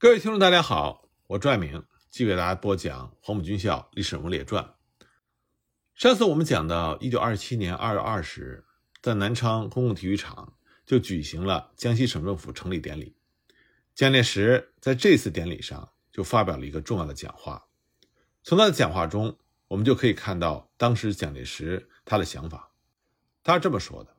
各位听众，大家好，我拽明继续给大家播讲《黄埔军校历史人物列传》。上次我们讲到，一九二七年二月二十日，在南昌公共体育场就举行了江西省政府成立典礼。蒋介石在这次典礼上就发表了一个重要的讲话。从他的讲话中，我们就可以看到当时蒋介石他的想法。他是这么说的：“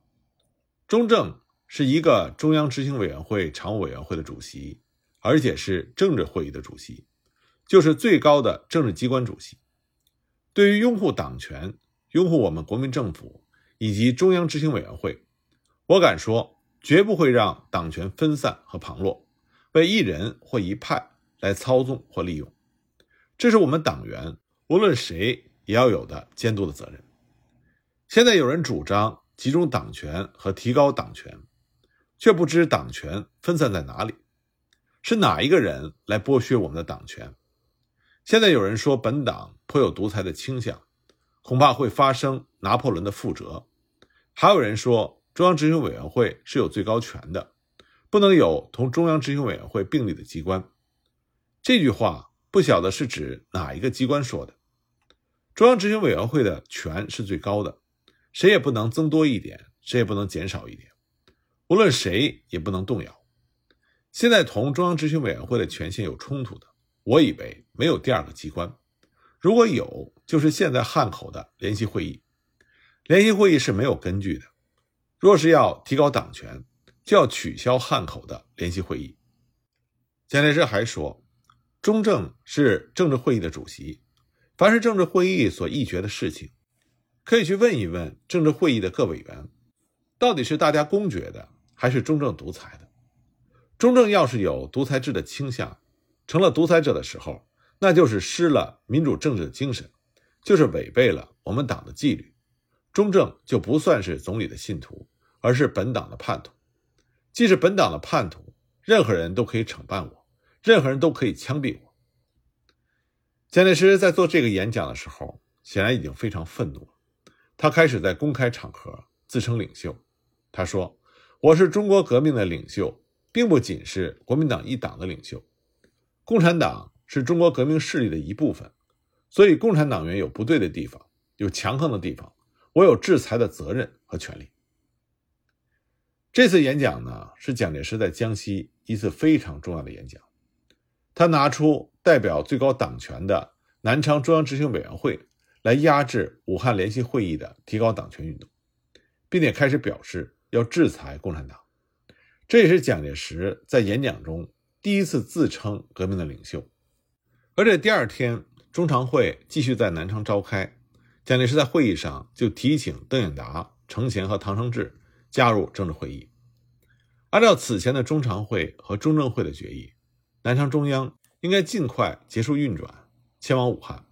中正是一个中央执行委员会常务委员会的主席。”而且是政治会议的主席，就是最高的政治机关主席。对于拥护党权、拥护我们国民政府以及中央执行委员会，我敢说，绝不会让党权分散和旁落，为一人或一派来操纵或利用。这是我们党员无论谁也要有的监督的责任。现在有人主张集中党权和提高党权，却不知党权分散在哪里。是哪一个人来剥削我们的党权？现在有人说本党颇有独裁的倾向，恐怕会发生拿破仑的覆辙。还有人说中央执行委员会是有最高权的，不能有同中央执行委员会并立的机关。这句话不晓得是指哪一个机关说的。中央执行委员会的权是最高的，谁也不能增多一点，谁也不能减少一点，无论谁也不能动摇。现在同中央执行委员会的权限有冲突的，我以为没有第二个机关，如果有，就是现在汉口的联席会议。联席会议是没有根据的。若是要提高党权，就要取消汉口的联席会议。蒋介石还说，中正是政治会议的主席，凡是政治会议所议决的事情，可以去问一问政治会议的各委员，到底是大家公决的，还是中正独裁的。中正要是有独裁制的倾向，成了独裁者的时候，那就是失了民主政治的精神，就是违背了我们党的纪律。中正就不算是总理的信徒，而是本党的叛徒。既是本党的叛徒，任何人都可以惩办我，任何人都可以枪毙我。蒋介石在做这个演讲的时候，显然已经非常愤怒了。他开始在公开场合自称领袖，他说：“我是中国革命的领袖。”并不仅是国民党一党的领袖，共产党是中国革命势力的一部分，所以共产党员有不对的地方，有强横的地方，我有制裁的责任和权利。这次演讲呢，是蒋介石在江西一次非常重要的演讲，他拿出代表最高党权的南昌中央执行委员会来压制武汉联席会议的提高党权运动，并且开始表示要制裁共产党。这也是蒋介石在演讲中第一次自称革命的领袖，而这第二天中常会继续在南昌召开，蒋介石在会议上就提请邓演达、程潜和唐生智加入政治会议。按照此前的中常会和中正会的决议，南昌中央应该尽快结束运转，迁往武汉，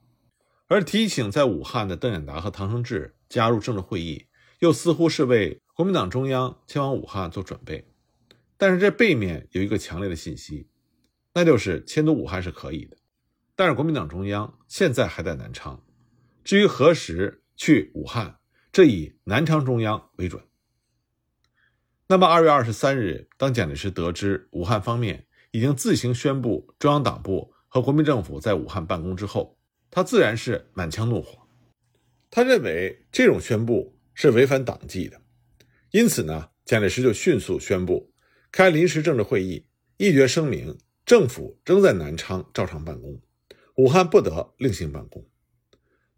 而提请在武汉的邓演达和唐生智加入政治会议，又似乎是为国民党中央迁往武汉做准备。但是这背面有一个强烈的信息，那就是迁都武汉是可以的，但是国民党中央现在还在南昌，至于何时去武汉，这以南昌中央为准。那么二月二十三日，当蒋介石得知武汉方面已经自行宣布中央党部和国民政府在武汉办公之后，他自然是满腔怒火，他认为这种宣布是违反党纪的，因此呢，蒋介石就迅速宣布。开临时政治会议，一决声明：政府仍在南昌照常办公，武汉不得另行办公。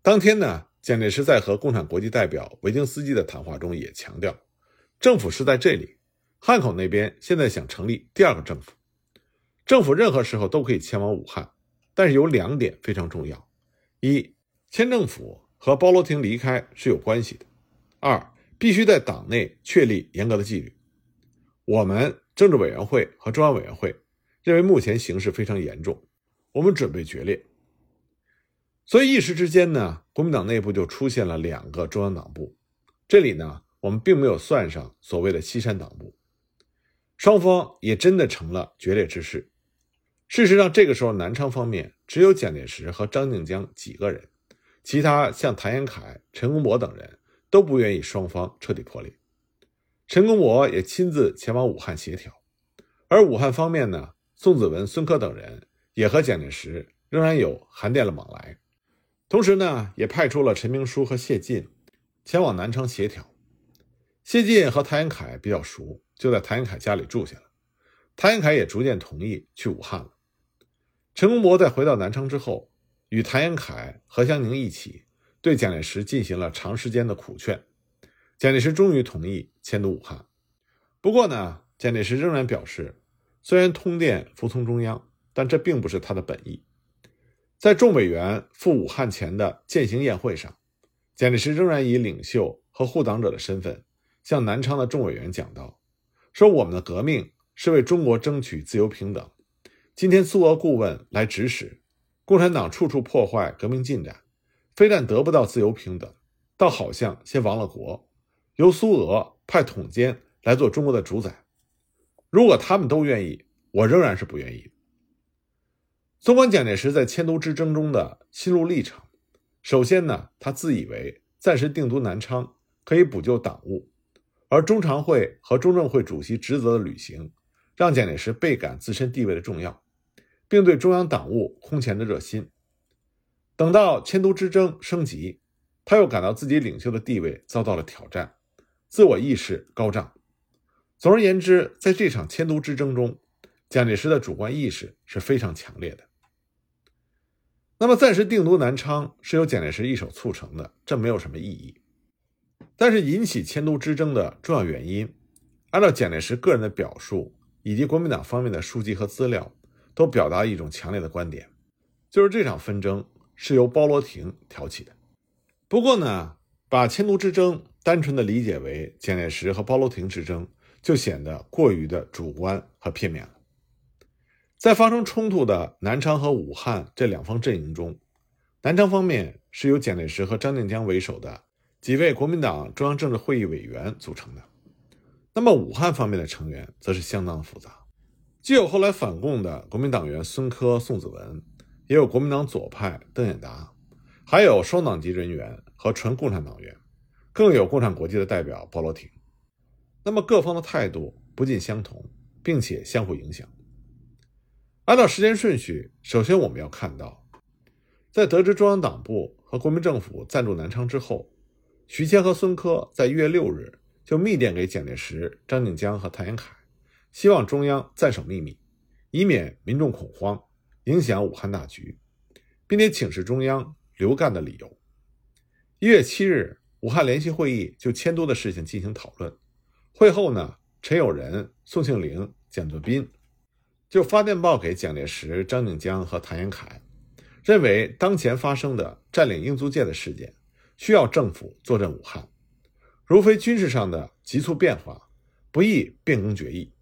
当天呢，蒋介石在和共产国际代表维京斯基的谈话中也强调，政府是在这里，汉口那边现在想成立第二个政府，政府任何时候都可以迁往武汉，但是有两点非常重要：一，迁政府和包罗廷离开是有关系的；二，必须在党内确立严格的纪律。我们。政治委员会和中央委员会认为目前形势非常严重，我们准备决裂。所以一时之间呢，国民党内部就出现了两个中央党部。这里呢，我们并没有算上所谓的西山党部。双方也真的成了决裂之势。事实上，这个时候南昌方面只有蒋介石和张静江几个人，其他像谭延闿、陈公博等人都不愿意双方彻底破裂。陈公博也亲自前往武汉协调，而武汉方面呢，宋子文、孙科等人也和蒋介石仍然有函电的往来，同时呢，也派出了陈明书和谢晋前往南昌协调。谢晋和谭延闿比较熟，就在谭延闿家里住下了。谭延闿也逐渐同意去武汉了。陈公博在回到南昌之后，与谭延闿、何香凝一起对蒋介石进行了长时间的苦劝。蒋介石终于同意迁都武汉。不过呢，蒋介石仍然表示，虽然通电服从中央，但这并不是他的本意。在众委员赴武汉前的践行宴会上，蒋介石仍然以领袖和护党者的身份。向南昌的众委员讲道：“说我们的革命是为中国争取自由平等。今天苏俄顾问来指使，共产党处处破坏革命进展，非但得不到自由平等，倒好像先亡了国，由苏俄派统监来做中国的主宰。如果他们都愿意，我仍然是不愿意。”纵观蒋介石在迁都之争中的心路历程，首先呢，他自以为暂时定都南昌可以补救党务。而中常会和中正会主席职责的履行，让蒋介石倍感自身地位的重要，并对中央党务空前的热心。等到迁都之争升级，他又感到自己领袖的地位遭到了挑战，自我意识高涨。总而言之，在这场迁都之争中，蒋介石的主观意识是非常强烈的。那么，暂时定都南昌是由蒋介石一手促成的，这没有什么意义。但是引起迁都之争的重要原因，按照蒋介石个人的表述以及国民党方面的书籍和资料，都表达一种强烈的观点，就是这场纷争是由包罗廷挑起的。不过呢，把迁都之争单纯的理解为蒋介石和包罗廷之争，就显得过于的主观和片面了。在发生冲突的南昌和武汉这两方阵营中，南昌方面是由蒋介石和张静江为首的。几位国民党中央政治会议委员组成的。那么武汉方面的成员则是相当复杂，既有后来反共的国民党员孙科、宋子文，也有国民党左派邓演达，还有双党籍人员和纯共产党员，更有共产国际的代表包罗廷。那么各方的态度不尽相同，并且相互影响。按照时间顺序，首先我们要看到，在得知中央党部和国民政府暂驻南昌之后。徐谦和孙科在一月六日就密电给蒋介石、张静江和谭延闿，希望中央暂守秘密，以免民众恐慌，影响武汉大局，并且请示中央留赣的理由。一月七日，武汉联席会议就迁都的事情进行讨论。会后呢，陈友仁、宋庆龄、蒋作斌就发电报给蒋介石、张静江和谭延闿，认为当前发生的占领英租界的事件。需要政府坐镇武汉，如非军事上的急促变化，不宜变更决议，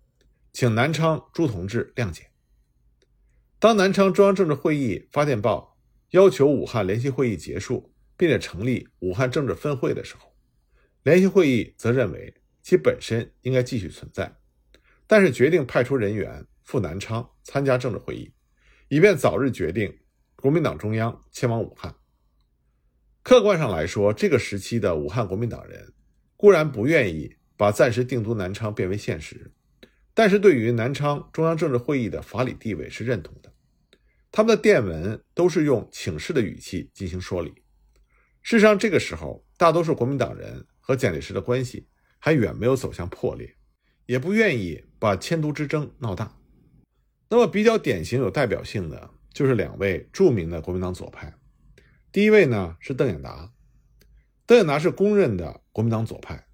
请南昌朱同志谅解。当南昌中央政治会议发电报要求武汉联席会议结束，并且成立武汉政治分会的时候，联席会议则认为其本身应该继续存在，但是决定派出人员赴南昌参加政治会议，以便早日决定国民党中央迁往武汉。客观上来说，这个时期的武汉国民党人固然不愿意把暂时定都南昌变为现实，但是对于南昌中央政治会议的法理地位是认同的。他们的电文都是用请示的语气进行说理。事实上，这个时候大多数国民党人和蒋介石的关系还远没有走向破裂，也不愿意把迁都之争闹大。那么，比较典型、有代表性的就是两位著名的国民党左派。第一位呢是邓演达，邓演达是公认的国民党左派，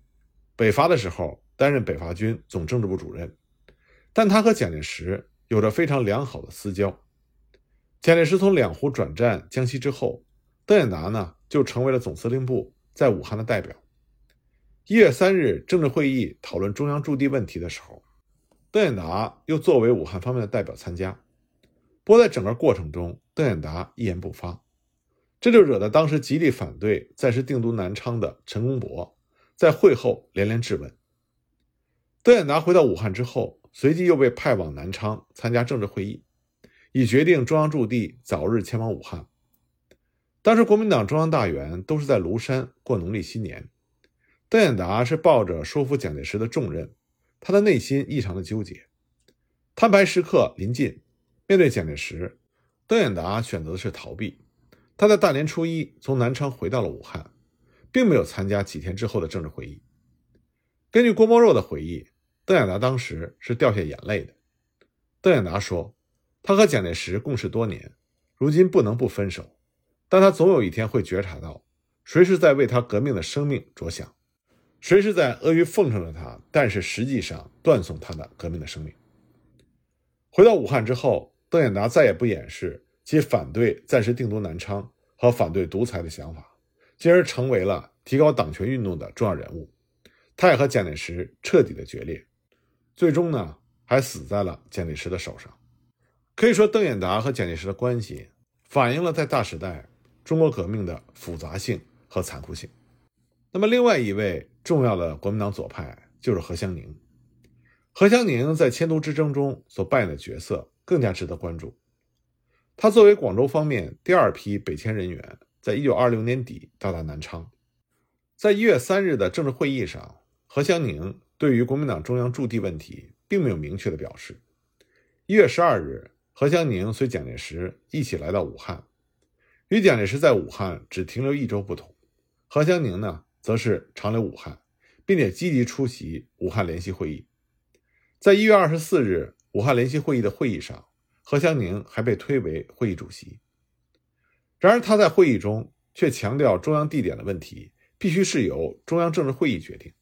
北伐的时候担任北伐军总政治部主任，但他和蒋介石有着非常良好的私交。蒋介石从两湖转战江西之后，邓演达呢就成为了总司令部在武汉的代表。一月三日政治会议讨论中央驻地问题的时候，邓演达又作为武汉方面的代表参加，不过在整个过程中，邓演达一言不发。这就惹得当时极力反对暂时定都南昌的陈公博在会后连连质问。邓演达回到武汉之后，随即又被派往南昌参加政治会议，以决定中央驻地早日迁往武汉。当时国民党中央大员都是在庐山过农历新年，邓演达是抱着说服蒋介石的重任，他的内心异常的纠结。摊牌时刻临近，面对蒋介石，邓演达选择的是逃避。他在大年初一从南昌回到了武汉，并没有参加几天之后的政治会议。根据郭沫若的回忆，邓演达当时是掉下眼泪的。邓演达说：“他和蒋介石共事多年，如今不能不分手，但他总有一天会觉察到，谁是在为他革命的生命着想，谁是在阿谀奉承着他，但是实际上断送他的革命的生命。”回到武汉之后，邓演达再也不掩饰其反对暂时定都南昌和反对独裁的想法，进而成为了提高党权运动的重要人物。他也和蒋介石彻底的决裂，最终呢还死在了蒋介石的手上。可以说，邓演达和蒋介石的关系反映了在大时代中国革命的复杂性和残酷性。那么，另外一位重要的国民党左派就是何香凝。何香凝在迁都之争中所扮演的角色更加值得关注。他作为广州方面第二批北迁人员，在一九二六年底到达南昌，在一月三日的政治会议上。何香凝对于国民党中央驻地问题并没有明确的表示。一月十二日，何香凝随蒋介石一起来到武汉，与蒋介石在武汉只停留一周不同，何香凝呢，则是长留武汉，并且积极出席武汉联席会议。在一月二十四日武汉联席会议的会议上，何香凝还被推为会议主席。然而，他在会议中却强调中央地点的问题必须是由中央政治会议决定。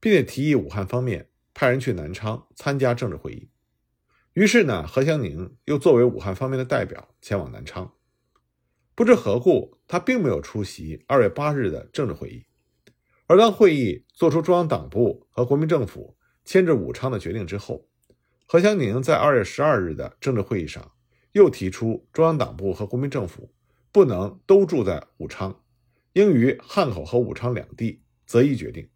并且提议武汉方面派人去南昌参加政治会议。于是呢，何香凝又作为武汉方面的代表前往南昌。不知何故，他并没有出席二月八日的政治会议。而当会议作出中央党部和国民政府迁至武昌的决定之后，何香凝在二月十二日的政治会议上又提出，中央党部和国民政府不能都住在武昌，应于汉口和武昌两地择一决定。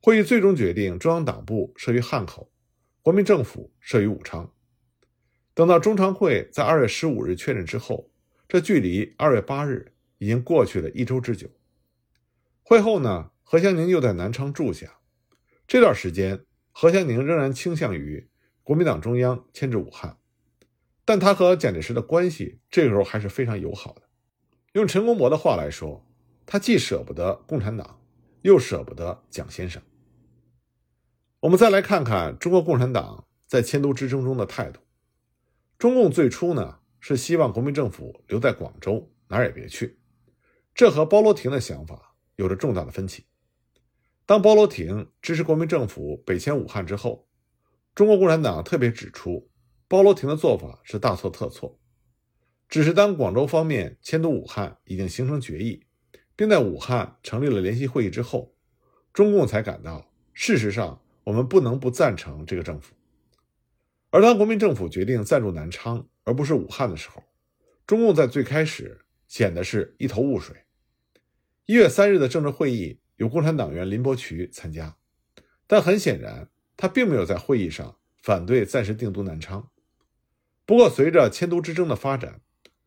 会议最终决定，中央党部设于汉口，国民政府设于武昌。等到中常会在二月十五日确认之后，这距离二月八日已经过去了一周之久。会后呢，何香凝又在南昌住下。这段时间，何香凝仍然倾向于国民党中央迁至武汉，但他和蒋介石的关系这个时候还是非常友好的。用陈公博的话来说，他既舍不得共产党。又舍不得蒋先生。我们再来看看中国共产党在迁都之争中的态度。中共最初呢是希望国民政府留在广州，哪儿也别去，这和包罗廷的想法有着重大的分歧。当包罗廷支持国民政府北迁武汉之后，中国共产党特别指出，包罗廷的做法是大错特错。只是当广州方面迁都武汉已经形成决议。并在武汉成立了联席会议之后，中共才感到，事实上我们不能不赞成这个政府。而当国民政府决定暂驻南昌而不是武汉的时候，中共在最开始显得是一头雾水。一月三日的政治会议有共产党员林伯渠参加，但很显然他并没有在会议上反对暂时定都南昌。不过，随着迁都之争的发展，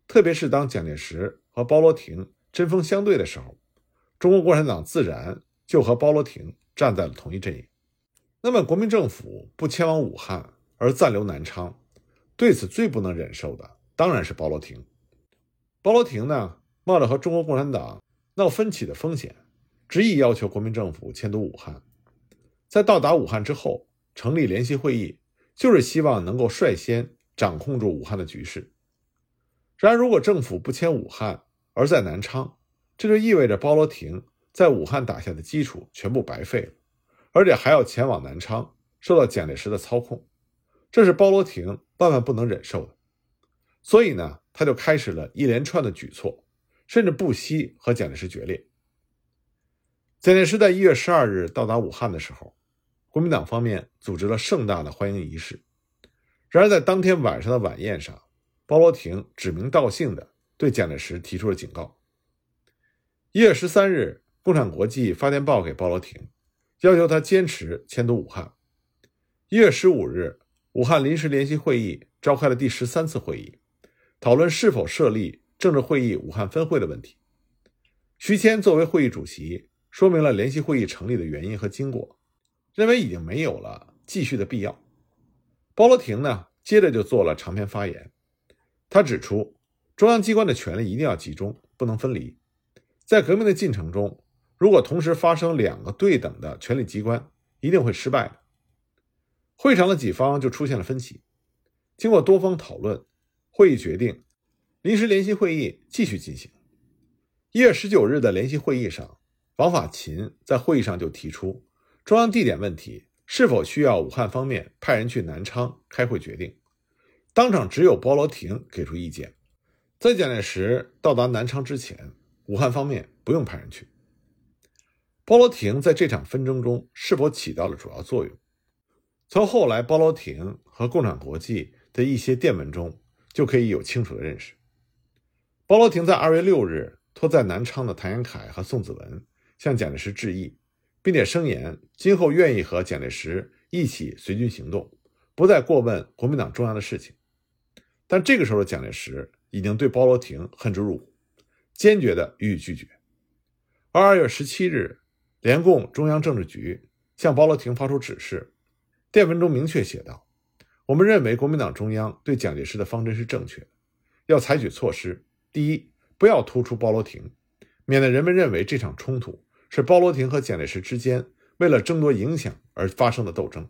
特别是当蒋介石和包罗廷。针锋相对的时候，中国共产党自然就和包罗廷站在了同一阵营。那么，国民政府不迁往武汉而暂留南昌，对此最不能忍受的当然是包罗廷。包罗廷呢，冒着和中国共产党闹分歧的风险，执意要求国民政府迁都武汉。在到达武汉之后，成立联席会议，就是希望能够率先掌控住武汉的局势。然而，如果政府不迁武汉，而在南昌，这就意味着包罗廷在武汉打下的基础全部白费了，而且还要前往南昌，受到蒋介石的操控，这是包罗廷万万不能忍受的。所以呢，他就开始了一连串的举措，甚至不惜和蒋介石决裂。蒋介石在一月十二日到达武汉的时候，国民党方面组织了盛大的欢迎仪式。然而，在当天晚上的晚宴上，包罗廷指名道姓的。对蒋介石提出了警告。一月十三日，《共产国际》发电报给包罗廷，要求他坚持迁都武汉。一月十五日，武汉临时联席会议召开了第十三次会议，讨论是否设立政治会议武汉分会的问题。徐谦作为会议主席，说明了联席会议成立的原因和经过，认为已经没有了继续的必要。包罗廷呢，接着就做了长篇发言。他指出，中央机关的权力一定要集中，不能分离。在革命的进程中，如果同时发生两个对等的权力机关，一定会失败的。会场的几方就出现了分歧。经过多方讨论，会议决定临时联席会议继续进行。一月十九日的联席会议上，王法勤在会议上就提出，中央地点问题是否需要武汉方面派人去南昌开会决定。当场只有包罗廷给出意见，在蒋介石到达南昌之前，武汉方面不用派人去。包罗廷在这场纷争中是否起到了主要作用？从后来包罗廷和共产国际的一些电文中就可以有清楚的认识。包罗廷在二月六日。托在南昌的谭延闿和宋子文向蒋介石致意，并且声言今后愿意和蒋介石一起随军行动，不再过问国民党中央的事情。但这个时候的蒋介石已经对包罗廷恨之入骨，坚决地予以拒绝。而二月十七日，联共中央政治局向包罗廷发出指示，电文中明确写道：“我们认为国民党中央对蒋介石的方针是正确的，要采取措施。第一。”不要突出包罗廷，免得人们认为这场冲突是包罗廷和蒋介石之间为了争夺影响而发生的斗争。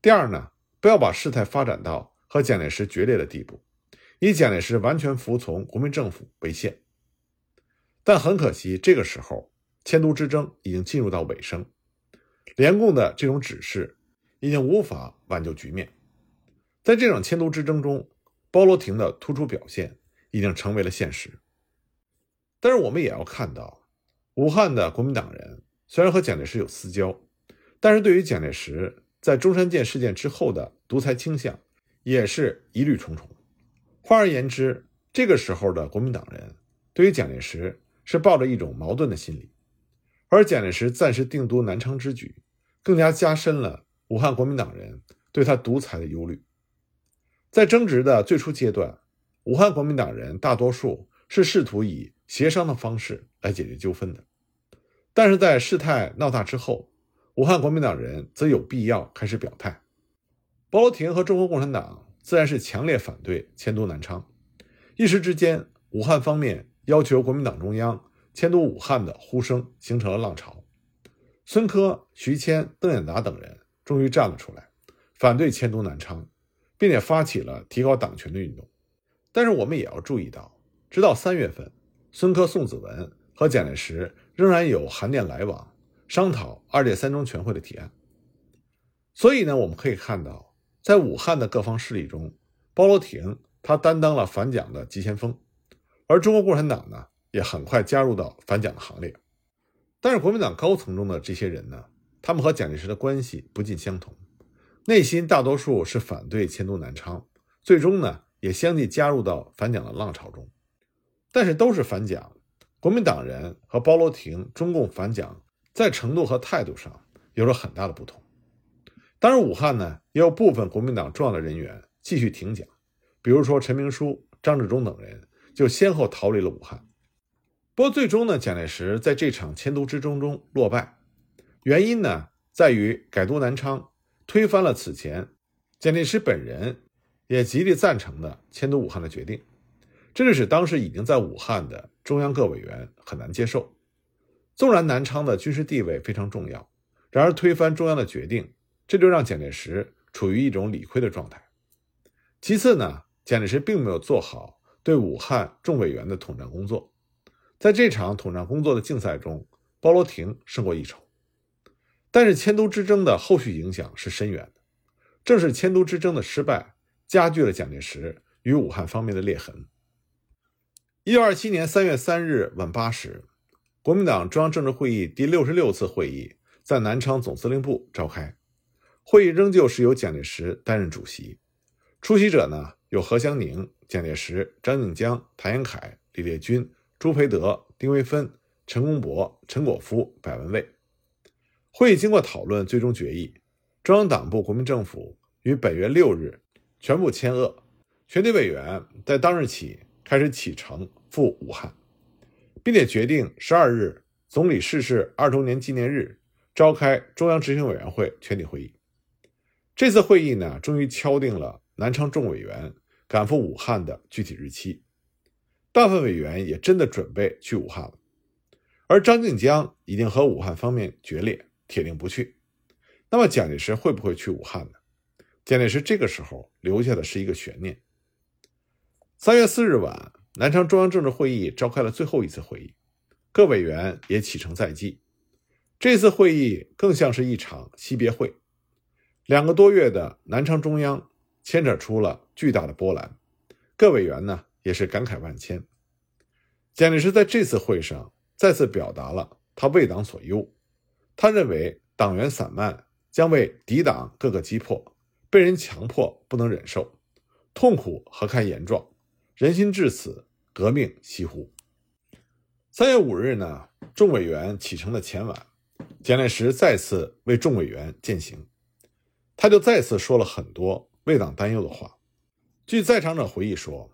第二呢，不要把事态发展到和蒋介石决裂的地步，以蒋介石完全服从国民政府为限。但很可惜，这个时候迁都之争已经进入到尾声，联共的这种指示已经无法挽救局面。在这场迁都之争中，包罗廷的突出表现已经成为了现实。但是我们也要看到，武汉的国民党人虽然和蒋介石有私交，但是对于蒋介石在中山舰事件之后的独裁倾向，也是疑虑重重。换而言之，这个时候的国民党人对于蒋介石是抱着一种矛盾的心理，而蒋介石暂时定都南昌之举，更加加深了武汉国民党人对他独裁的忧虑。在争执的最初阶段，武汉国民党人大多数是试图以协商的方式来解决纠纷的，但是在事态闹大之后，武汉国民党人则有必要开始表态。包罗廷和中国共产党自然是强烈反对迁都南昌，一时之间，武汉方面要求国民党中央迁都武汉的呼声形成了浪潮。孙科、徐谦、邓演达等人终于站了出来，反对迁都南昌，并且发起了提高党权的运动。但是我们也要注意到，直到三月份。孙科、宋子文和蒋介石仍然有函电来往，商讨二届三中全会的提案。所以呢，我们可以看到，在武汉的各方势力中，包罗廷他担当了反蒋的急先锋，而中国共产党呢，也很快加入到反蒋的行列。但是国民党高层中的这些人呢，他们和蒋介石的关系不尽相同，内心大多数是反对迁都南昌，最终呢，也相继加入到反蒋的浪潮中。但是都是反蒋，国民党人和包罗廷中共反蒋在程度和态度上有着很大的不同。当然，武汉呢也有部分国民党重要的人员继续挺蒋，比如说陈明书、张治中等人就先后逃离了武汉。不过最终呢，蒋介石在这场迁都之争中落败，原因呢在于改都南昌推翻了此前蒋介石本人也极力赞成的迁都武汉的决定。这就使当时已经在武汉的中央各委员很难接受。纵然南昌的军事地位非常重要，然而推翻中央的决定，这就让蒋介石处于一种理亏的状态。其次呢，蒋介石并没有做好对武汉众委员的统战工作。在这场统战工作的竞赛中，包罗廷胜过一筹。但是迁都之争的后续影响是深远的。正是迁都之争的失败，加剧了蒋介石与武汉方面的裂痕。一九二七年三月三日晚八时，国民党中央政治会议第六十六次会议在南昌总司令部召开。会议仍旧是由蒋介石担任主席，出席者呢有何香凝、蒋介石、张静江、谭延闿、李烈钧、朱培德、丁惟汾、陈公博、陈果夫、柏文蔚。会议经过讨论，最终决议：中央党部国民政府于本月六日全部签恶，全体委员在当日起。开始启程赴武汉，并且决定十二日总理逝世二周年纪念日召开中央执行委员会全体会议。这次会议呢，终于敲定了南昌众委员赶赴武汉的具体日期。大部分委员也真的准备去武汉了，而张静江已经和武汉方面决裂，铁定不去。那么蒋介石会不会去武汉呢？蒋介石这个时候留下的是一个悬念。三月四日晚，南昌中央政治会议召开了最后一次会议，各委员也启程在即。这次会议更像是一场惜别会，两个多月的南昌中央牵扯出了巨大的波澜，各委员呢？也是感慨万千。蒋介石在这次会上再次表达了他为党所忧，他认为党员散漫将为敌党各个击破，被人强迫不能忍受，痛苦何堪言状，人心至此，革命西乎？三月五日呢，众委员启程的前晚，蒋介石再次为众委员饯行，他就再次说了很多为党担忧的话。据在场者回忆说。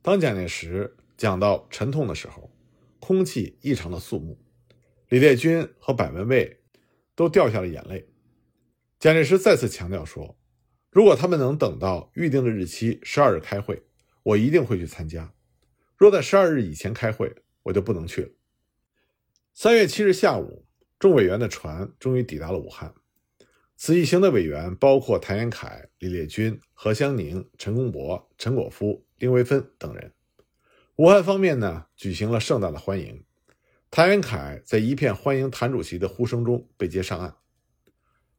当蒋介石讲到沉痛的时候，空气异常的肃穆，李烈钧和百文蔚都掉下了眼泪。蒋介石再次强调说：“如果他们能等到预定的日期十二日开会，我一定会去参加；若在十二日以前开会，我就不能去了。”三月七日下午，众委员的船终于抵达了武汉。此一行的委员包括谭延闿、李烈钧、何香凝、陈公博、陈果夫。丁惟汾等人，武汉方面呢举行了盛大的欢迎。谭延凯在一片欢迎谭主席的呼声中被接上岸。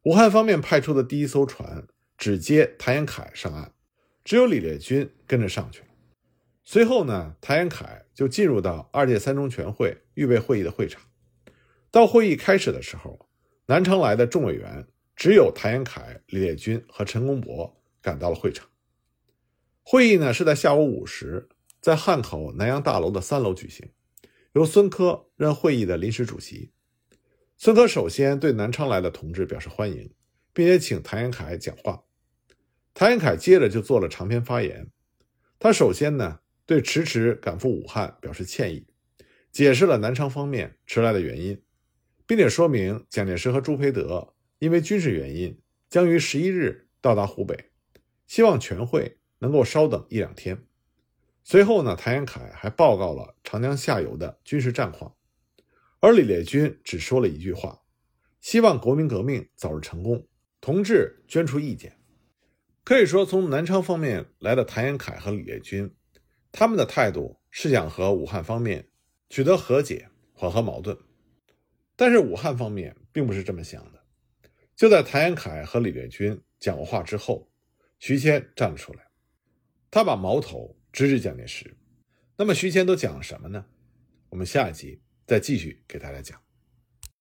武汉方面派出的第一艘船只接谭延凯上岸，只有李烈钧跟着上去了。随后呢，谭延凯就进入到二届三中全会预备会议的会场。到会议开始的时候，南昌来的众委员只有谭延凯、李烈钧和陈公博赶到了会场。会议呢是在下午五时，在汉口南洋大楼的三楼举行，由孙科任会议的临时主席。孙科首先对南昌来的同志表示欢迎，并且请谭延闿讲话。谭延闿接着就做了长篇发言。他首先呢对迟迟赶赴武汉表示歉意，解释了南昌方面迟来的原因，并且说明蒋介石和朱培德因为军事原因将于十一日到达湖北，希望全会。能够稍等一两天。随后呢，谭延闿还报告了长江下游的军事战况，而李烈钧只说了一句话：“希望国民革命早日成功，同志捐出意见。”可以说，从南昌方面来的谭延闿和李烈钧，他们的态度是想和武汉方面取得和解，缓和矛盾。但是武汉方面并不是这么想的。就在谭延闿和李烈钧讲过话之后，徐谦站了出来。他把矛头直指蒋介石，那么徐谦都讲了什么呢？我们下一集再继续给大家讲。